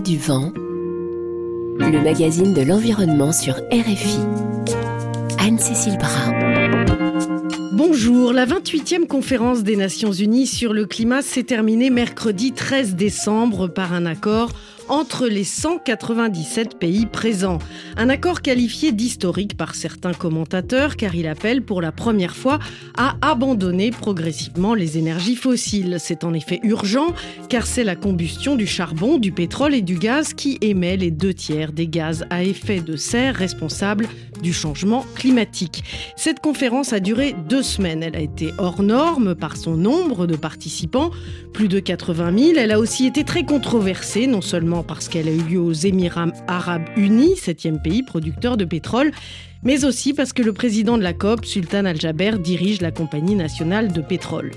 du vent, le magazine de l'environnement sur RFI. Anne-Cécile Brun. Bonjour, la 28e conférence des Nations Unies sur le climat s'est terminée mercredi 13 décembre par un accord entre les 197 pays présents. Un accord qualifié d'historique par certains commentateurs car il appelle pour la première fois à abandonner progressivement les énergies fossiles. C'est en effet urgent car c'est la combustion du charbon, du pétrole et du gaz qui émet les deux tiers des gaz à effet de serre responsables du changement climatique. Cette conférence a duré deux semaines. Elle a été hors norme par son nombre de participants, plus de 80 000. Elle a aussi été très controversée, non seulement parce qu'elle a eu lieu aux Émirats arabes unis, septième pays producteur de pétrole, mais aussi parce que le président de la COP, Sultan Al-Jaber, dirige la compagnie nationale de pétrole.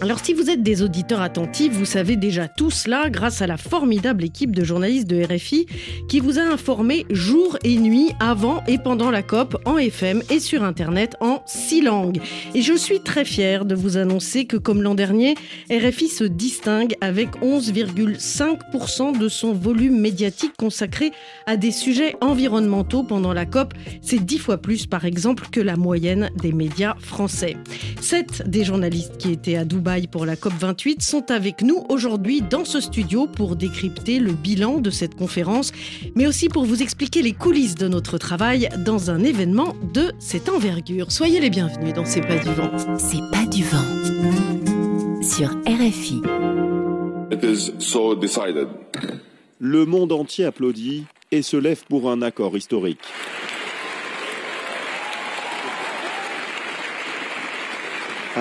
Alors si vous êtes des auditeurs attentifs, vous savez déjà tout cela grâce à la formidable équipe de journalistes de RFI qui vous a informé jour et nuit avant et pendant la COP en FM et sur Internet en six langues. Et je suis très fière de vous annoncer que comme l'an dernier, RFI se distingue avec 11,5% de son volume médiatique consacré à des sujets environnementaux pendant la COP. C'est dix fois plus par exemple que la moyenne des médias français. Sept des journalistes qui étaient à Dubaï pour la COP28 sont avec nous aujourd'hui dans ce studio pour décrypter le bilan de cette conférence, mais aussi pour vous expliquer les coulisses de notre travail dans un événement de cette envergure. Soyez les bienvenus dans C'est pas du vent. C'est pas du vent sur RFI. Le monde entier applaudit et se lève pour un accord historique.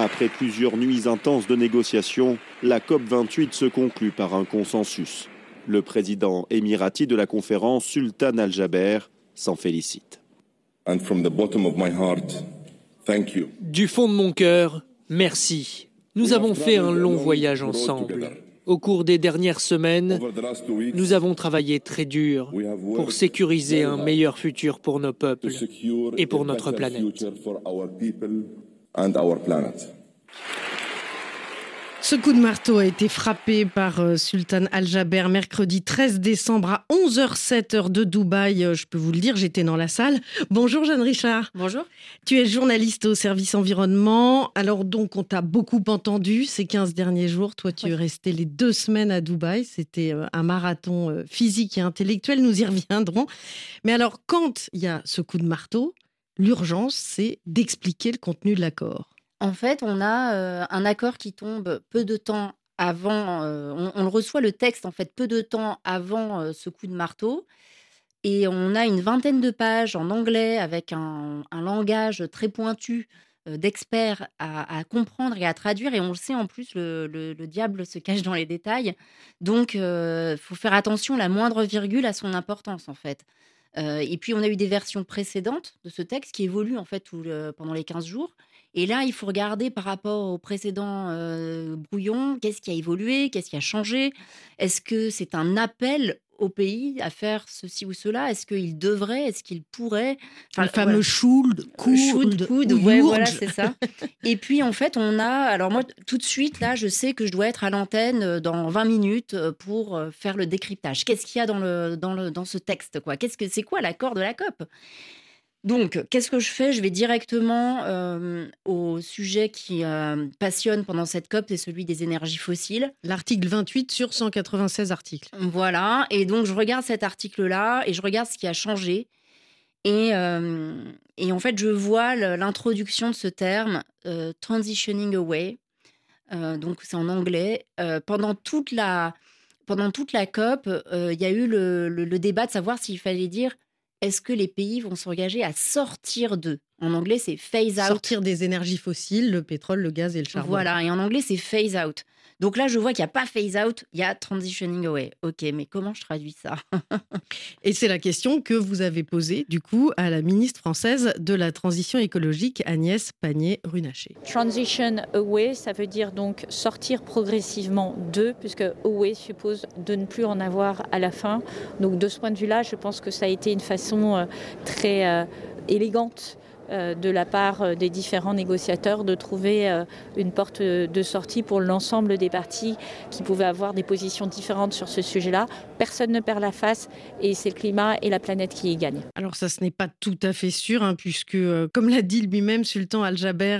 Après plusieurs nuits intenses de négociations, la COP28 se conclut par un consensus. Le président émirati de la conférence, Sultan Al-Jaber, s'en félicite. Du fond de mon cœur, merci. Nous avons fait un long voyage ensemble. Au cours des dernières semaines, nous avons travaillé très dur pour sécuriser un meilleur futur pour nos peuples et pour notre planète. Ce coup de marteau a été frappé par euh, Sultan Al-Jaber mercredi 13 décembre à 11h07 heure de Dubaï. Euh, je peux vous le dire, j'étais dans la salle. Bonjour Jeanne Richard. Bonjour. Tu es journaliste au service environnement. Alors donc on t'a beaucoup entendu ces 15 derniers jours. Toi tu es resté les deux semaines à Dubaï. C'était euh, un marathon physique et intellectuel. Nous y reviendrons. Mais alors quand il y a ce coup de marteau, l'urgence c'est d'expliquer le contenu de l'accord. En fait, on a euh, un accord qui tombe peu de temps avant. Euh, on, le reçoit le texte en fait peu de temps avant euh, ce coup de marteau, et on a une vingtaine de pages en anglais avec un, langage très pointu d'experts à, comprendre et à traduire. Et on le sait en plus, le, diable se cache dans les détails. Donc, il faut faire attention, la moindre virgule a son importance en fait. Et puis, on a eu des versions précédentes de ce texte qui évoluent en fait pendant les 15 jours. Et là, il faut regarder par rapport au précédent brouillon, qu'est-ce qui a évolué, qu'est-ce qui a changé? Est-ce que c'est un appel au pays à faire ceci ou cela? Est-ce qu'il devrait? Est-ce qu'il pourrait? Enfin, Le fameux should, could, could, ouais, voilà, c'est ça. Et puis, en fait, on a... Alors moi, tout de suite, là, je sais que je dois être à l'antenne dans 20 minutes pour faire le décryptage. Qu'est-ce qu'il y a dans, le, dans, le, dans ce texte quoi? Qu'est-ce que C'est quoi l'accord de la COP? Donc, qu'est-ce que je fais? Je vais directement euh, au sujet qui euh, passionne pendant cette COP, c'est celui des énergies fossiles. L'article 28 sur 196 articles. Voilà, et donc je regarde cet article-là et je regarde ce qui a changé. Et, euh, et en fait, je vois l'introduction de ce terme, transitioning away. donc, c'est en anglais. pendant toute la pendant toute la COP, il y a eu le débat de savoir s'il fallait dire est-ce que les pays vont s'engager à sortir d'eux? En anglais, c'est phase out. Sortir des énergies fossiles, le pétrole, le gaz et le charbon. Voilà, et en anglais, c'est phase out. Donc là, je vois qu'il n'y a pas phase out, il y a transitioning away. Ok, mais comment je traduis ça Et c'est la question que vous avez posée, du coup, à la ministre française de la Transition écologique, Agnès Pannier-Runacher. Transition away, ça veut dire donc sortir progressivement de, puisque away suppose de ne plus en avoir à la fin. Donc de ce point de vue-là, je pense que ça a été une façon euh, très euh, élégante de la part euh, des différents négociateurs de trouver euh, une porte de sortie pour l'ensemble des partis qui pouvaient avoir des positions différentes sur ce sujet-là. Personne ne perd la face et c'est le climat et la planète qui y gagnent. Alors ça, ce n'est pas tout à fait sûr, hein, puisque, comme l'a dit lui-même Sultan Al-Jaber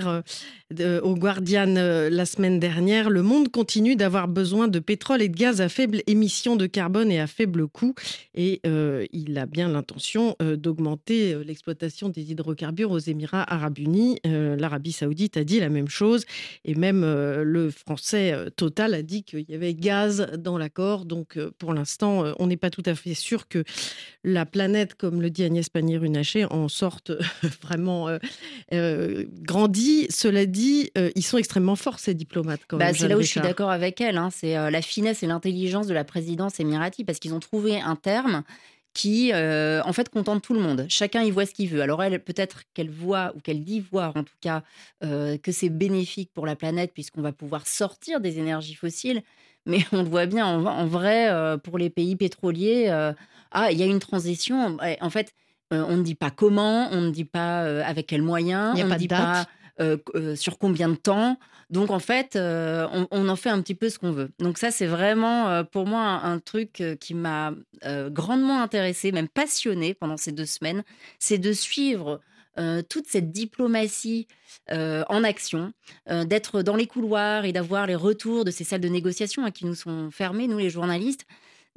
au Guardian la semaine dernière, le monde continue d'avoir besoin de pétrole et de gaz à faible émission de carbone et à faible coût. Et il a bien l'intention d'augmenter l'exploitation des hydrocarbures aux Émirats arabes unis. Euh, L'Arabie saoudite a dit la même chose. Et même euh, le français euh, Total a dit qu'il y avait gaz dans l'accord. Donc pour l'instant, on n'est pas tout à fait sûr que la planète, comme le dit Agnès Pannier-Runacher, en sorte vraiment grandie. Cela dit, ils sont extrêmement forts, ces diplomates. Bah, c'est là où je suis d'accord avec elle. Hein. C'est la finesse et l'intelligence de la présidence émirati parce qu'ils ont trouvé un terme qui, euh, en fait, contente tout le monde. Chacun y voit ce qu'il veut. Alors, elle, peut-être qu'elle voit, ou qu'elle dit voir, en tout cas, euh, que c'est bénéfique pour la planète, puisqu'on va pouvoir sortir des énergies fossiles. Mais on le voit bien, en, vrai, euh, pour les pays pétroliers, ah, il y a une transition. En fait, on ne dit pas comment, on ne dit pas avec quels moyens, on ne dit pas sur combien de temps. Donc en fait, euh, on, en fait un petit peu ce qu'on veut. Donc ça, c'est vraiment euh, pour moi un, truc euh, qui m'a grandement intéressé, même passionné pendant ces deux semaines, c'est de suivre toute cette diplomatie en action, d'être dans les couloirs et d'avoir les retours de ces salles de négociation hein, qui nous sont fermées, nous les journalistes,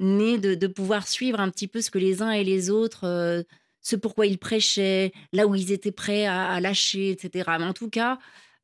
mais de, pouvoir suivre un petit peu ce que les uns et les autres, ce pourquoi ils prêchaient, là où ils étaient prêts à, lâcher, etc. Mais en tout cas,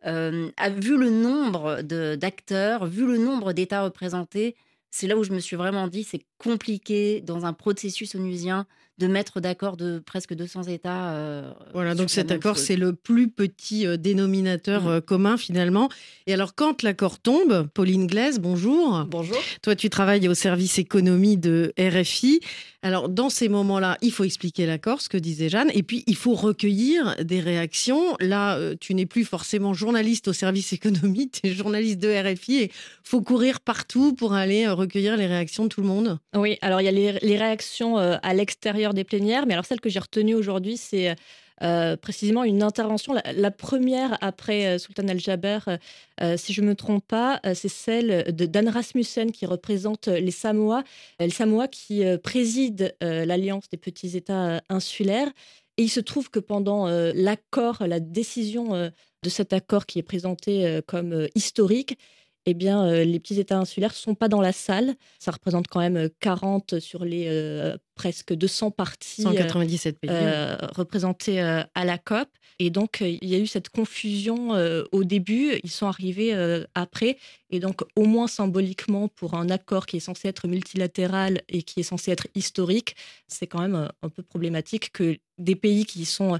euh, vu le nombre d'acteurs, vu le nombre d'États représentés, c'est là où je me suis vraiment dit c'est compliqué dans un processus onusien de mettre d'accord de presque 200 États. Euh, voilà, donc cet accord, c'est le plus petit euh, dénominateur mmh. commun finalement. Et alors, quand l'accord tombe, Pauline Glaise, bonjour. Bonjour. Toi, tu travailles au service économie de RFI. Alors, dans ces moments-là, il faut expliquer l'accord, ce que disait Jeanne, et puis il faut recueillir des réactions. Là, euh, tu n'es plus forcément journaliste au service économique, tu es journaliste de RFI et faut courir partout pour aller euh, recueillir les réactions de tout le monde. Oui, alors il y a les, réactions euh, à l'extérieur des plénières, mais alors celle que j'ai retenue aujourd'hui, c'est euh, précisément une intervention, la, première après euh, Sultan Al-Jaber, euh, si je ne me trompe pas, c'est celle de Dan Rasmussen qui représente les Samoa, les Samoa qui préside l'Alliance des petits États insulaires. Et il se trouve que pendant l'accord, la décision de cet accord qui est présenté comme historique, eh bien, euh, les petits États insulaires ne sont pas dans la salle. Ça représente quand même 40 euh, sur les euh, presque 200 parties 197 pays. représentés à la COP. Et donc, il y a eu cette confusion au début. Ils sont arrivés après. Et donc, au moins symboliquement, pour un accord qui est censé être multilatéral et qui est censé être historique, c'est quand même un peu problématique que des pays qui sont,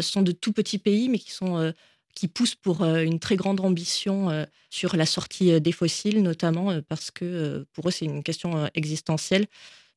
sont de tout petits pays, mais qui sont qui pousse pour euh, une très grande ambition euh, sur la sortie euh, des fossiles, notamment parce que pour eux, c'est une question existentielle.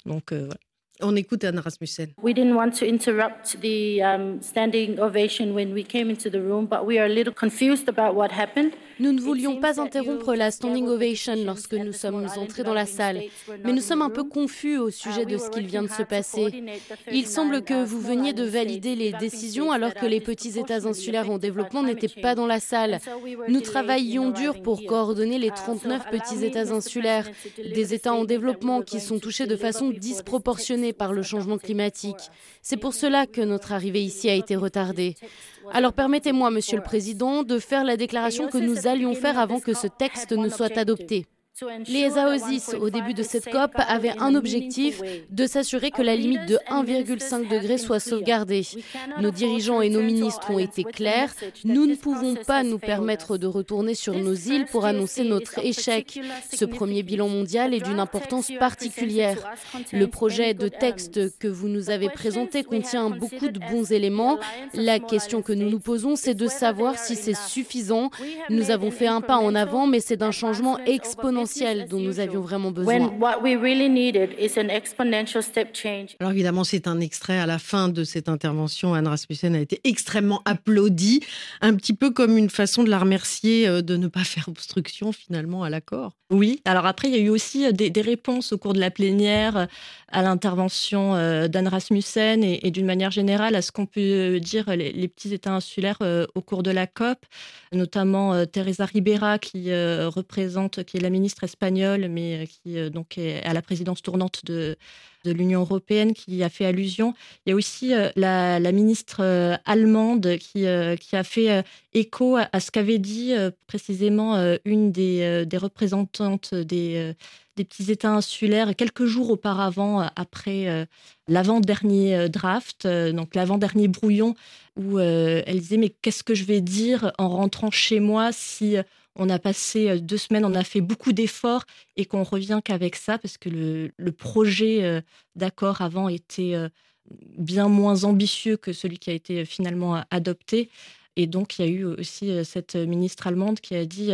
Donc, voilà. On écoute Anne Rasmussen. We didn't want to interrupt the um, standing ovation when we came into the room, but we are a little confused about what happened. Nous ne voulions pas interrompre la standing ovation lorsque nous sommes entrés dans la salle, mais nous sommes un peu confus au sujet de ce qu'il vient de se passer. Il semble que vous veniez de valider les décisions alors que les petits États insulaires en développement n'étaient pas dans la salle. Nous travaillions dur pour coordonner les 39 petits États insulaires, des États en développement qui sont touchés de façon disproportionnée par le changement climatique. C'est pour cela que notre arrivée ici a été retardée. Alors permettez-moi, Monsieur le Président, de faire la déclaration que nous allions faire avant que ce texte ne soit adopté. Les AOSIS, au début de cette COP, avaient un objectif de s'assurer que la limite de 1,5 degré soit sauvegardée. Nos dirigeants et nos ministres ont été clairs. Nous ne pouvons pas nous permettre de retourner sur nos îles pour annoncer notre échec. Ce premier bilan mondial est d'une importance particulière. Le projet de texte que vous nous avez présenté contient beaucoup de bons éléments. La question que nous nous posons, c'est de savoir si c'est suffisant. Nous avons fait un pas en avant, mais c'est d'un changement exponentiel exponentielle dont nous avions vraiment besoin. Alors évidemment, c'est un extrait à la fin de cette intervention. Anne Rasmussen a été extrêmement applaudie, un petit peu comme une façon de la remercier euh, de ne pas faire obstruction finalement à l'accord. Oui, alors après, il y a eu aussi euh, des, réponses au cours de la plénière euh, à l'intervention d'Anne Rasmussen et, d'une manière générale à ce qu'on peut dire les, petits États insulaires au cours de la COP, notamment Teresa Ribera qui représente, qui est la ministre espagnole, mais qui donc est à la présidence tournante de de l'Union européenne qui a fait allusion. Il y a aussi euh, la, ministre euh, allemande qui, euh, qui a fait écho à, ce qu'avait dit précisément une des, des représentantes des, des petits États insulaires quelques jours auparavant, après l'avant-dernier draft, donc l'avant-dernier brouillon, où elle disait Mais qu'est-ce que je vais dire en rentrant chez moi si on a passé euh, deux semaines, on a fait beaucoup d'efforts et qu'on revient qu'avec ça parce que le, projet euh, d'accord avant était euh, bien moins ambitieux que celui qui a été finalement adopté. Et donc, il y a eu aussi cette ministre allemande qui a dit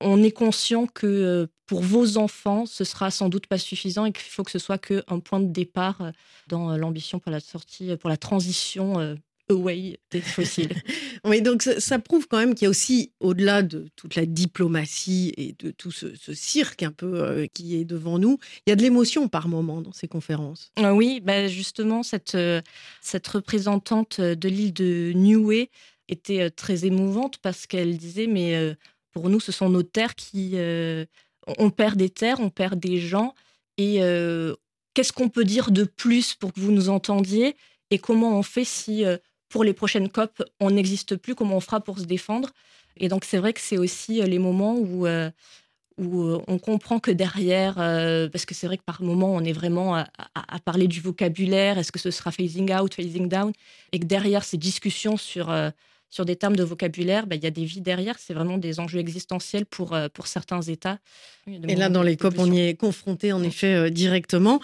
on est conscient que pour vos enfants, ce sera sans doute pas suffisant et qu'il faut que ce soit qu'un point de départ dans l'ambition pour la sortie, pour la transition away des fossiles. oui, donc ça, prouve quand même qu'il y a aussi, au-delà de toute la diplomatie et de tout ce, cirque un peu euh, qui est devant nous, il y a de l'émotion par moment dans ces conférences. Ah oui, bah justement, cette, euh, cette représentante de l'île de Niue était euh, très émouvante parce qu'elle disait, mais pour nous, ce sont nos terres qui... on perd des terres, on perd des gens, et qu'est-ce qu'on peut dire de plus pour que vous nous entendiez et comment on fait si pour les prochaines COP, on n'existe plus, comment on fera pour se défendre? Et donc, c'est vrai que c'est aussi euh, les moments où, euh, euh, on comprend que derrière, parce que c'est vrai que par moment, on est vraiment à, parler du vocabulaire, est-ce que ce sera phasing out, phasing down, et que derrière ces discussions sur sur des termes de vocabulaire, bah, il y a des vies derrière. C'est vraiment des enjeux existentiels pour, euh, pour certains États. Et là, dans les COP, on y est confronté en effet euh, directement.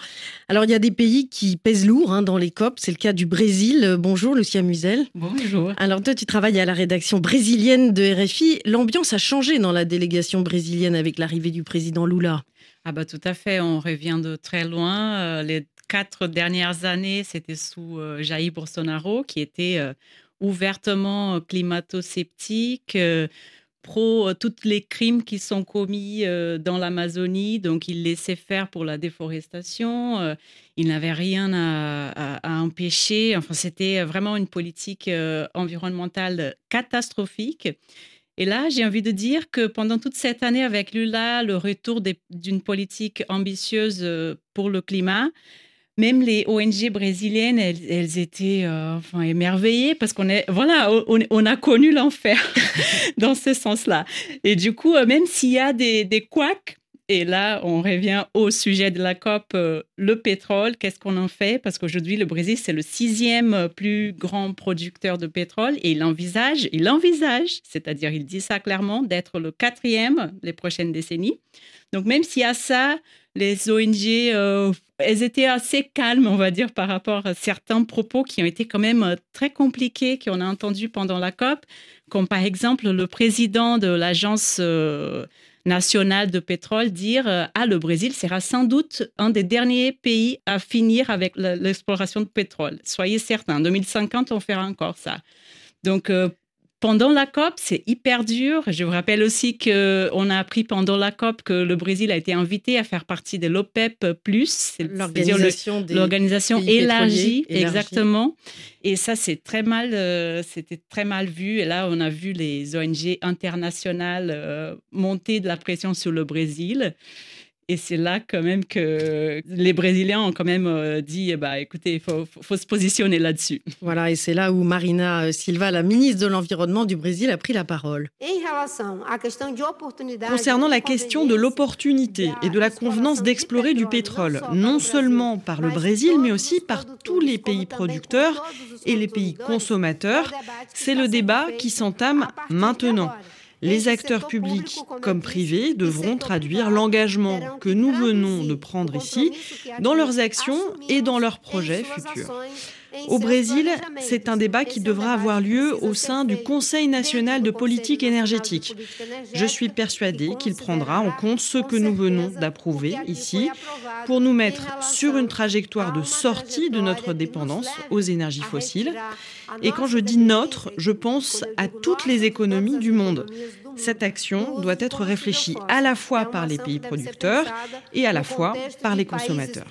Alors, il y a des pays qui pèsent lourd hein, dans les COP. C'est le cas du Brésil. Euh, bonjour, Lucia Musel. Bonjour. Alors, toi, tu travailles à la rédaction brésilienne de RFI. L'ambiance a changé dans la délégation brésilienne avec l'arrivée du président Lula. Ah bah tout à fait, on revient de très loin. les quatre dernières années, c'était sous Jair Bolsonaro, qui était ouvertement climato-sceptique, euh, pro euh, tous les crimes qui sont commis euh, dans l'Amazonie. Donc, il laissait faire pour la déforestation. il n'avait rien à, empêcher. Enfin, c'était vraiment une politique environnementale catastrophique. Et là, j'ai envie de dire que pendant toute cette année avec Lula, le retour d'une politique ambitieuse pour le climat, même les ONG brésiliennes, elles, étaient euh, enfin, émerveillées parce qu'on est, voilà, on, a connu l'enfer dans ce sens-là. Et du coup, euh, même s'il y a des, des couacs, et là, on revient au sujet de la COP, euh, le pétrole, qu'est-ce qu'on en fait? Parce qu'aujourd'hui, le Brésil, c'est le sixième plus grand producteur de pétrole et il envisage, il envisage, c'est-à-dire il dit ça clairement, d'être le quatrième les prochaines décennies. Donc même s'il y a ça, les ONG, euh, elles étaient assez calmes, on va dire, par rapport à certains propos qui ont été quand même euh, très compliqués qu'on a entendus pendant la COP, comme par exemple le président de l'agence euh, nationale de pétrole dire ah le Brésil sera sans doute un des derniers pays à finir avec l'exploration de pétrole. Soyez certains, en 2050 on fera encore ça. Donc pendant la COP, c'est hyper dur. Je vous rappelle aussi qu'on a appris pendant la COP que le Brésil a été invité à faire partie de l'OPEP+, l'organisation élargie, exactement. Et ça, c'est très mal, euh, c'était très mal vu. Et là, on a vu les ONG internationales euh, monter de la pression sur le Brésil. Et c'est là quand même que les Brésiliens ont quand même euh, dit, bah, écoutez, il faut, faut, se positionner là-dessus. Voilà, et c'est là où Marina euh, Silva, la ministre de l'Environnement du Brésil, a pris la parole. Concernant la question de l'opportunité et de la convenance d'explorer du pétrole, non seulement par le Brésil, mais aussi par tous les pays producteurs et les pays consommateurs, c'est le débat qui s'entame maintenant. Les acteurs publics comme privés devront traduire l'engagement que nous venons de prendre ici dans leurs actions et dans leurs projets futurs. Au Brésil, c'est un débat qui devra avoir lieu au sein du Conseil. National de politique énergétique. Je suis persuadée qu'il prendra en compte ce que nous venons d'approuver ici pour nous mettre sur une trajectoire de sortie de notre dépendance aux énergies fossiles. Et quand je dis notre, je pense à toutes les économies du monde. Cette action doit être réfléchie à la fois par les pays producteurs et à la fois par les consommateurs.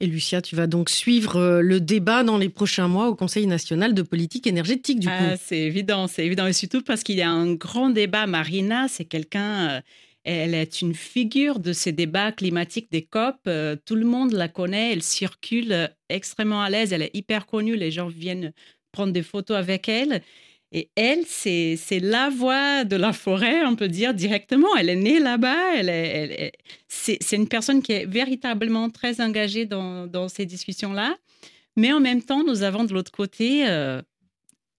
Et Lucia, tu vas donc suivre euh, le débat dans les prochains mois au Conseil national de politique énergétique, du coup. Ah, c'est évident, c'est évident. Et surtout parce qu'il y a un grand débat. Marina, c'est quelqu'un, euh, elle est une figure de ces débats climatiques des COP. Euh, tout le monde la connaît, elle circule extrêmement à l'aise, elle est hyper connue, les gens viennent prendre des photos avec elle. Et elle, c'est la voix de la forêt, on peut dire directement. Elle est née là-bas. Elle est, c'est une personne qui est véritablement très engagée dans, dans ces discussions-là. Mais en même temps, nous avons de l'autre côté euh,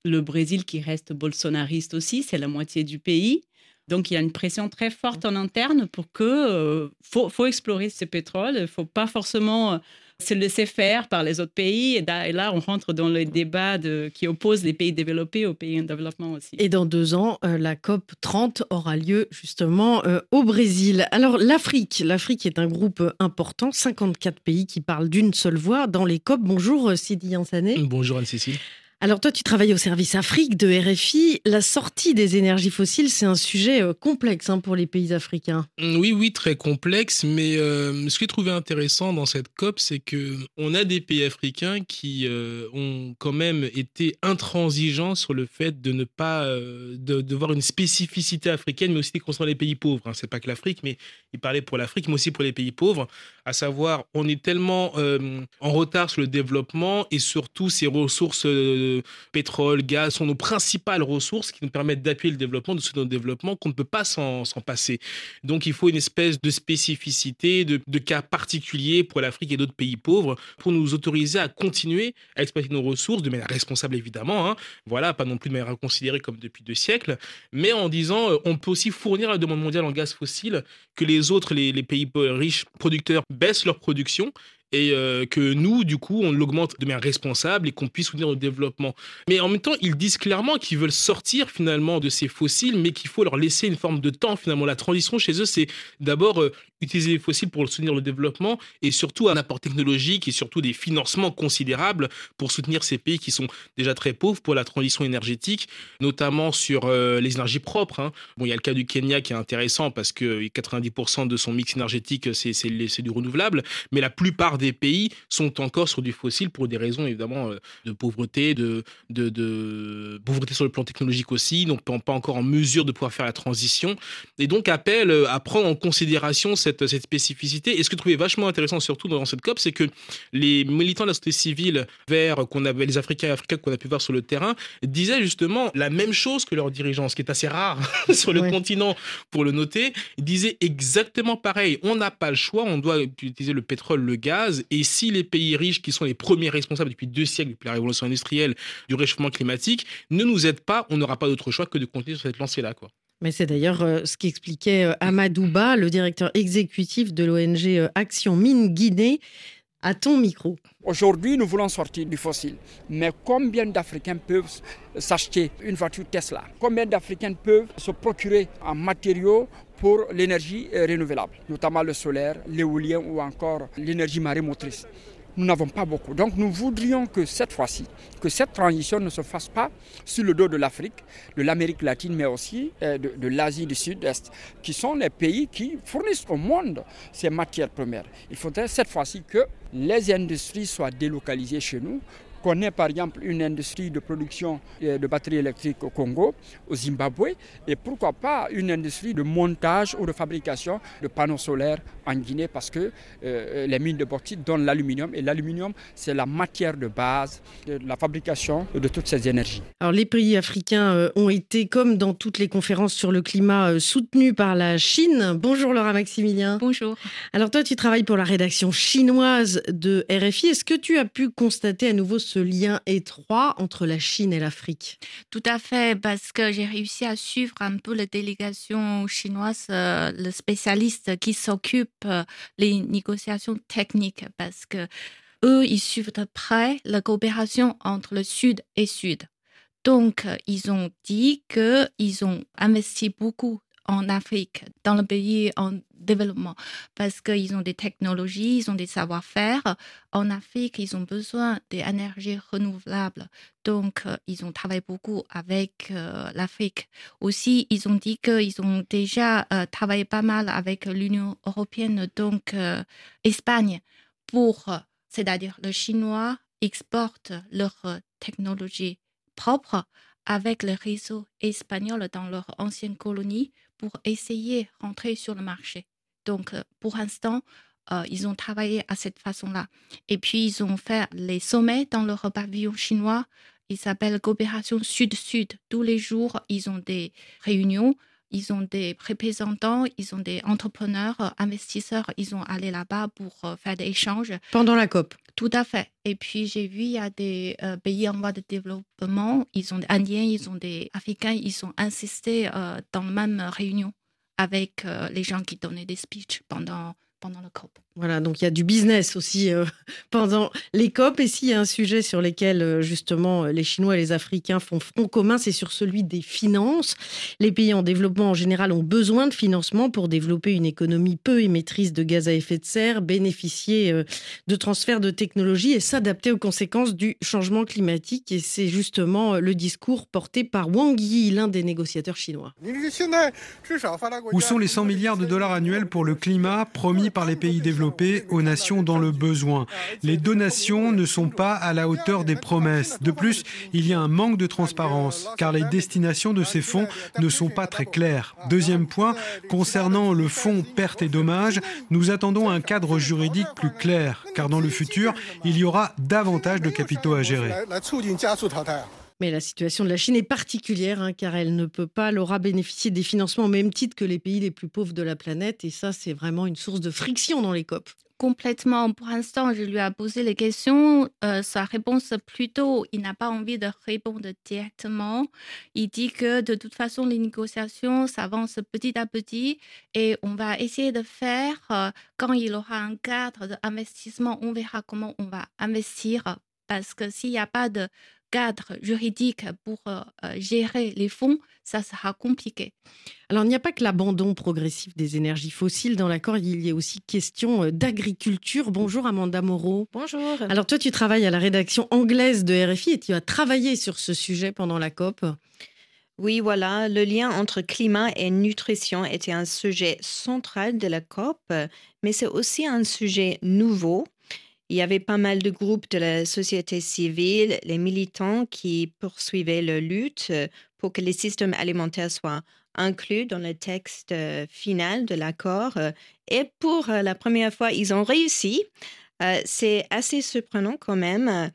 le Brésil qui reste bolsonariste aussi. C'est la moitié du pays. Donc, il y a une pression très forte en interne pour que euh, faut, faut, explorer ce pétrole. Il faut pas forcément euh, se laisser faire par les autres pays. Et là, on rentre dans le débat de, qui oppose les pays développés aux pays en développement aussi. Et dans deux ans, euh, la COP 30 aura lieu justement euh, au Brésil. Alors l'Afrique, l'Afrique est un groupe important, 54 pays qui parlent d'une seule voix dans les COP. Bonjour Sidi Yansané. Bonjour Anne-Cécile. Alors toi, tu travailles au service Afrique de RFI. La sortie des énergies fossiles, c'est un sujet euh, complexe hein, pour les pays africains. Mm, oui, oui, très complexe. Mais euh, ce que j'ai trouvé intéressant dans cette COP, c'est que on a des pays africains qui euh, ont quand même été intransigeants sur le fait de ne pas de, voir une spécificité africaine, mais aussi concernant les pays pauvres. Hein. C'est pas que l'Afrique, mais il parlait pour l'Afrique, mais aussi pour les pays pauvres. À savoir, on est tellement en retard sur le développement et surtout ces ressources pétrole, gaz sont nos principales ressources qui nous permettent d'appuyer le développement, de soutenir le développement, qu'on ne peut pas s'en passer. Donc il faut une espèce de spécificité, de, cas particuliers pour l'Afrique et d'autres pays pauvres pour nous autoriser à continuer à exploiter nos ressources de manière responsable évidemment. Hein. Voilà, pas non plus de manière considérée comme depuis deux siècles, mais en disant euh, on peut aussi fournir la demande mondiale en gaz fossile que les autres, les, les pays riches producteurs baissent leur production et euh, que nous, du coup, on l'augmente de manière responsable et qu'on puisse soutenir le développement. Mais en même temps, ils disent clairement qu'ils veulent sortir finalement de ces fossiles, mais qu'il faut leur laisser une forme de temps. Finalement, la transition chez eux, c'est d'abord euh, utiliser les fossiles pour soutenir le développement et surtout un apport technologique et surtout des financements considérables pour soutenir ces pays qui sont déjà très pauvres pour la transition énergétique, notamment sur euh, les énergies propres. Hein. Bon, il y a le cas du Kenya qui est intéressant parce que 90% de son mix énergétique, c'est du renouvelable, mais la plupart des pays sont encore sur du fossile pour des raisons évidemment euh, de pauvreté, de, de, pauvreté sur le plan technologique aussi, donc pas encore en mesure de pouvoir faire la transition, et donc appelle euh, à prendre en considération cette, cette spécificité. Et ce que je trouvais vachement intéressant surtout dans cette COP, c'est que les militants de la société civile vers qu'on avait les Africains et Africains qu'on a pu voir sur le terrain disaient justement la même chose que leurs dirigeants, ce qui est assez rare sur le continent pour le noter, ils disaient exactement pareil. On n'a pas le choix, on doit utiliser le pétrole, le gaz et si les pays riches, qui sont les premiers responsables depuis deux siècles, depuis la révolution industrielle, du réchauffement climatique, ne nous aident pas, on n'aura pas d'autre choix que de continuer sur cette lancée-là. Mais c'est d'ailleurs euh, ce qu'expliquait euh, Amadouba, le directeur exécutif de l'ONG euh, Action Mine Guinée, à ton micro. Aujourd'hui, nous voulons sortir du fossile. Mais combien d'Africains peuvent s'acheter une voiture Tesla? Combien d'Africains peuvent se procurer un matériau pour l'énergie renouvelable, notamment le solaire, l'éolien ou encore l'énergie marémotrice. Nous n'avons pas beaucoup. Donc nous voudrions que cette fois-ci, que cette transition ne se fasse pas sur le dos de l'Afrique, de l'Amérique latine, mais aussi euh, de, de l'Asie du Sud-Est, qui sont les pays qui fournissent au monde ces matières premières. Il faudrait cette fois-ci que les industries soient délocalisées chez nous qu'on ait par exemple une industrie de production euh, de batteries électriques au Congo, au Zimbabwe, et pourquoi pas une industrie de montage ou de fabrication de panneaux solaires en Guinée, parce que euh, les mines de bauxite donnent l'aluminium, et l'aluminium, c'est la matière de base de la fabrication de toutes ces énergies. Alors les pays africains euh, ont été, comme dans toutes les conférences sur le climat, soutenus par la Chine. Bonjour Laura Maximilien. Bonjour. Alors toi, tu travailles pour la rédaction chinoise de RFI. Est-ce que tu as pu constater à nouveau ce lien étroit entre la Chine et l'Afrique? Tout à fait, parce que j'ai réussi à suivre un peu la délégation chinoise, euh, le spécialiste qui s'occupe des euh, négociations techniques, parce que eux, ils suivent de près la coopération entre le Sud et Sud. Donc, ils ont dit qu'ils ont investi beaucoup en Afrique, dans le pays en développement, parce qu'ils ont des technologies, ils ont des savoir-faire. En Afrique, ils ont besoin d'énergie renouvelable. Donc, euh, ils ont travaillé beaucoup avec euh, l'Afrique. Aussi, ils ont dit qu'ils ont déjà euh, travaillé pas mal avec l'Union européenne, donc Espagne, pour, c'est-à-dire le chinois exporte leur technologie propre avec le réseau espagnol dans leur ancienne colonie pour essayer rentrer sur le marché. Donc, euh, pour l'instant, euh, ils ont travaillé à cette façon-là. Et puis, ils ont fait les sommets dans leur pavillon chinois. Il s'appelle Coopération Sud-Sud. Tous les jours, ils ont des réunions. Ils ont des représentants, ils ont des entrepreneurs, euh, investisseurs. Ils ont allé là-bas pour faire des échanges. Pendant la COP Tout à fait. Et puis, j'ai vu, il y a des pays en voie de développement. Ils ont des Indiens, ils ont des Africains. Ils ont insisté dans la même réunion avec les gens qui donnaient des speeches pendant, pendant le COP. Voilà, donc il y a du business aussi euh, pendant les COP. Et s'il y a un sujet sur lequel euh, justement les Chinois et les Africains font front commun, c'est sur celui des finances. Les pays en développement en général ont besoin de financement pour développer une économie peu émettrice de gaz à effet de serre, bénéficier euh, de transferts de technologies et s'adapter aux conséquences du changement climatique. Et c'est justement le discours porté par Wang Yi, l'un des négociateurs chinois. Où sont les 100 milliards de dollars annuels pour le climat promis par les pays développés? Aux nations dans le besoin. Les donations ne sont pas à la hauteur des promesses. De plus, il y a un manque de transparence, car les destinations de ces fonds ne sont pas très claires. Deuxième point, concernant le fonds pertes et dommages, nous attendons un cadre juridique plus clair, car dans le futur, il y aura davantage de capitaux à gérer. Mais la situation de la Chine est particulière, hein, car elle ne peut pas, l'aura bénéficier des financements au même titre que les pays les plus pauvres de la planète. Et ça, c'est vraiment une source de friction dans les COP. Complètement. Pour l'instant, je lui ai posé les questions. Euh, sa réponse, plutôt, il n'a pas envie de répondre directement. Il dit que de toute façon, les négociations s'avancent petit à petit et on va essayer de faire, euh, quand il aura un cadre d'investissement, on verra comment on va investir. Parce que s'il n'y a pas de cadre juridique pour euh, euh, gérer les fonds, ça sera compliqué. Alors, il n'y a pas que l'abandon progressif des énergies fossiles dans l'accord, il y a aussi question euh, d'agriculture. Bonjour Amanda Moreau. Bonjour. Alors, toi, tu travailles à la rédaction anglaise de RFI et tu as travaillé sur ce sujet pendant la COP. Oui, voilà, le lien entre climat et nutrition était un sujet central de la COP, mais c'est aussi un sujet nouveau il y avait pas mal de groupes de la société civile, les militants qui poursuivaient leur lutte euh, pour que les systèmes alimentaires soient inclus dans le texte euh, final de l'accord. Euh, et pour la première fois, ils ont réussi. c'est assez surprenant quand même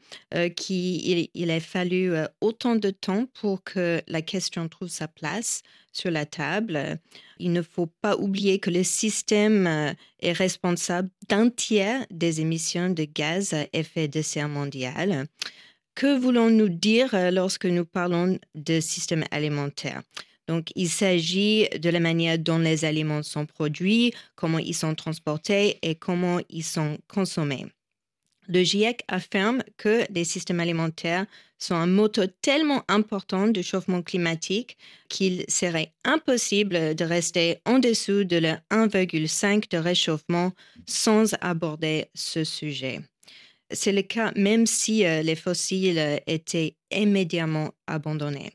qu'il il ait fallu autant de temps pour que la question trouve sa place sur la table. Il ne faut pas oublier que le système euh, est responsable d'un tiers des émissions de gaz à effet de serre mondial. Que voulons-nous dire euh, lorsque nous parlons de système alimentaire? Donc, il s'agit de la manière dont les aliments sont produits, comment ils sont transportés et comment ils sont consommés. Le GIEC affirme que les systèmes alimentaires sont un moteur tellement important du chauffement climatique qu'il serait impossible de rester en dessous de le 1,5 de réchauffement sans aborder ce sujet. C'est le cas même si euh, les fossiles étaient immédiatement abandonnés.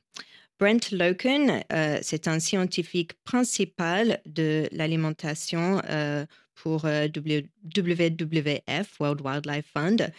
Brent Loken, euh, c'est un scientifique principal de l'alimentation euh, pour WWF, World Wildlife Fund.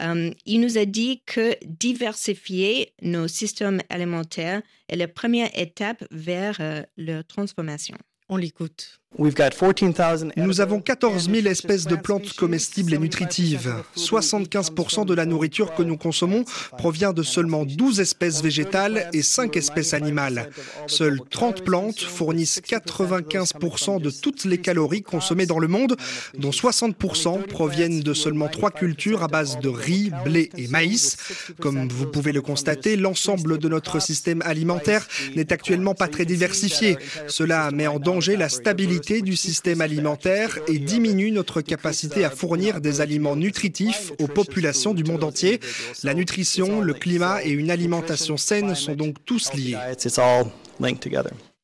Euh, il nous a dit que diversifier nos systèmes alimentaires est la première étape vers euh, leur transformation. On l'écoute. Nous avons 14 000 espèces de plantes comestibles et nutritives. 75% de la nourriture que nous consommons provient de seulement 12 espèces végétales et 5 espèces animales. Seules 30 plantes fournissent 95% de toutes les calories consommées dans le monde, dont 60% proviennent de seulement 3 cultures à base de riz, blé et maïs. Comme vous pouvez le constater, l'ensemble de notre système alimentaire n'est actuellement pas très diversifié. Cela met en danger la stabilité du système alimentaire et diminue notre capacité à fournir des aliments nutritifs aux populations du monde entier. La nutrition, le climat et une alimentation saine sont donc tous liés.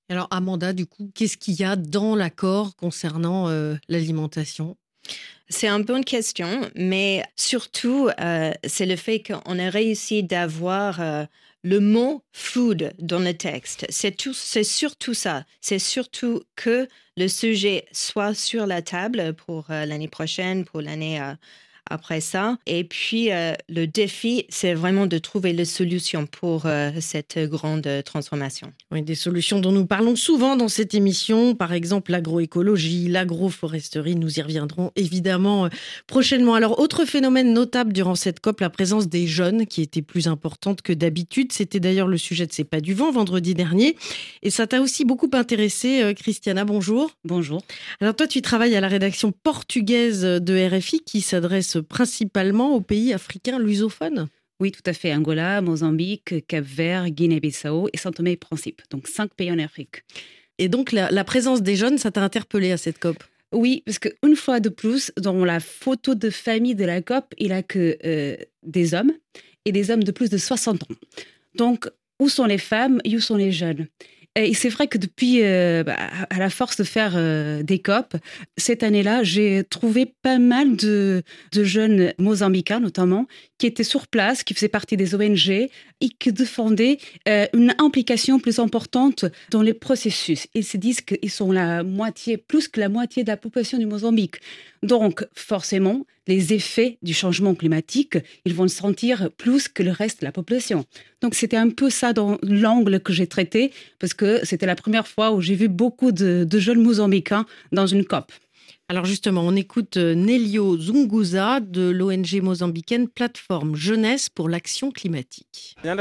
Alors Amanda, du coup, qu'est-ce qu'il y a dans l'accord concernant euh, l'alimentation? C'est une bonne question, mais surtout, euh, c'est le fait qu'on a réussi d'avoir euh, le mot food dans le texte. C'est tout, c'est surtout ça. C'est surtout que le sujet soit sur la table pour l'année prochaine, pour l'année après ça. Et puis, euh, le défi, c'est vraiment de trouver les solutions pour euh, cette grande transformation. Oui, des solutions dont nous parlons souvent dans cette émission, par exemple l'agroécologie, l'agroforesterie, nous y reviendrons évidemment euh, prochainement. Alors, autre phénomène notable durant cette COP, la présence des jeunes qui était plus importante que d'habitude. C'était d'ailleurs le sujet de C'est pas du vent vendredi dernier. Et ça t'a aussi beaucoup intéressé, Christiana, bonjour. Bonjour. Alors toi, tu travailles à la rédaction portugaise de RFI qui s'adresse principalement aux pays africains lusophones oui, tout à fait. Angola, Mozambique, Cap-Vert, Guinée-Bissau et Saint Thomé et Principe. Donc cinq pays en Afrique. Et donc la, présence des jeunes, ça t'a interpellé à cette COP? Oui, parce qu'une fois de plus, dans la photo de famille de la COP, il n'y a que euh, des hommes et des hommes de plus de 60 ans. Donc, où sont les femmes? Et où sont les jeunes? Et c'est vrai que depuis, euh, bah, à la force de faire euh, des COP, cette année-là, j'ai trouvé pas mal de, de, jeunes mozambicains, notamment, qui étaient sur place, qui faisaient partie des ONG et qui défendaient euh, une implication plus importante dans les processus. Ils se disent qu'ils sont la moitié, plus que la moitié de la population du Mozambique. Donc, forcément, les effets du changement climatique, ils vont le sentir plus que le reste de la population. Donc, c'était un peu ça dans l'angle que j'ai traité, parce que c'était la première fois où j'ai vu beaucoup de, de jeunes Mozambicains dans une COP. Alors justement, on écoute euh, Nelio Zunguza de l'ONG mozambicaine Plateforme Jeunesse pour l'action climatique. Le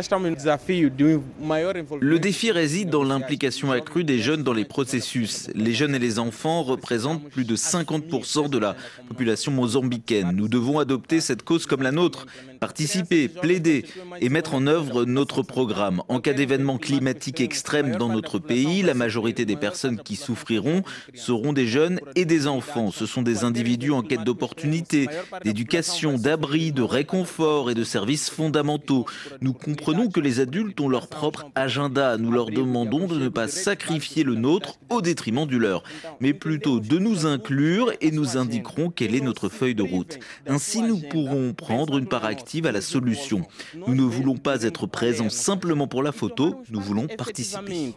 défi réside dans l'implication accrue des jeunes dans les processus. Les jeunes et les enfants représentent plus de 50% de la population mozambicaine. Nous devons adopter cette cause comme la nôtre, participer, plaider et mettre en œuvre notre programme. En cas d'événements climatiques extrêmes dans notre pays, la majorité des personnes qui souffriront seront des jeunes et des enfants. Ce sont des individus en quête d'opportunités, d'éducation, d'abri, de réconfort et de services fondamentaux. Nous comprenons que les adultes ont leur propre agenda. Nous leur demandons de ne pas sacrifier le nôtre au détriment du leur, mais plutôt de nous inclure et nous indiquerons quelle est notre feuille de route. Ainsi, nous pourrons prendre une part active à la solution. Nous ne voulons pas être présents simplement pour la photo, nous voulons participer.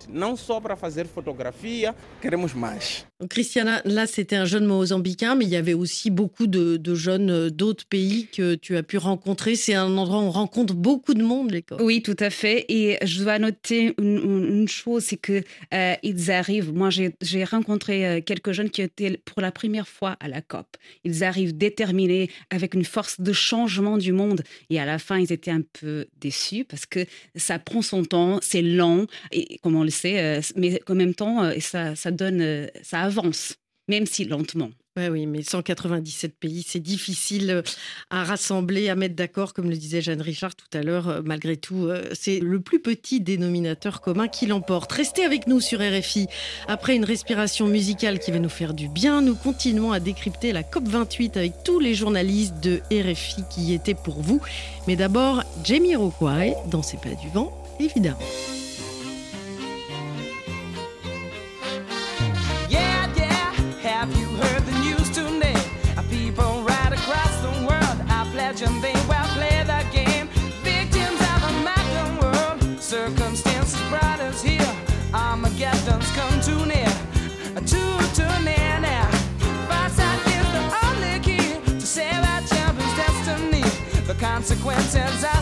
Christiana, là c'était un jeune mozambicain, mais il y avait aussi beaucoup de, jeunes euh, d'autres pays que tu as pu rencontrer. C'est un endroit où on rencontre beaucoup de monde, l'école. Oui, tout à fait. Et je dois noter une, chose, c'est que euh, ils arrivent. Moi, j'ai rencontré euh, quelques jeunes qui étaient pour la première fois à la COP. Ils arrivent déterminés, avec une force de changement du monde. Et à la fin, ils étaient un peu déçus parce que ça prend son temps, c'est lent, et comme on le sait, mais en même temps, ça donne, ça avance même si lentement. Ouais, oui, mais 197 pays, c'est difficile euh, à rassembler, à mettre d'accord, comme le disait Jeanne Richard tout à l'heure. Euh, malgré tout, euh, c'est le plus petit dénominateur commun qui l'emporte. Restez avec nous sur RFI. Après une respiration musicale qui va nous faire du bien, nous continuons à décrypter la COP28 avec tous les journalistes de RFI qui y étaient pour vous. Mais d'abord, Jamie Rockway dans C'est pas du vent, évidemment. Consequences are